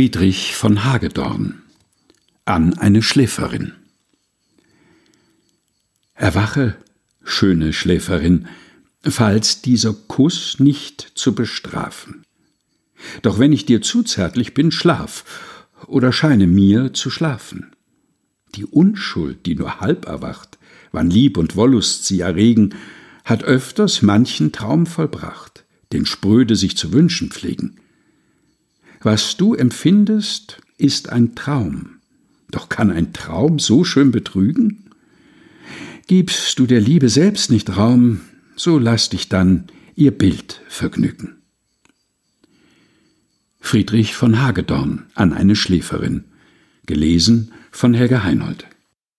Friedrich von Hagedorn an eine Schläferin. Erwache, schöne Schläferin, falls dieser Kuss nicht zu bestrafen. Doch wenn ich dir zu zärtlich bin, schlaf oder scheine mir zu schlafen. Die Unschuld, die nur halb erwacht, wann Lieb und Wollust sie erregen, hat öfters manchen Traum vollbracht, den Spröde sich zu wünschen pflegen. Was du empfindest, ist ein Traum. Doch kann ein Traum so schön betrügen? Gibst du der Liebe selbst nicht Raum, so lass dich dann ihr Bild vergnügen. Friedrich von Hagedorn an eine Schläferin. Gelesen von Helga Heinold.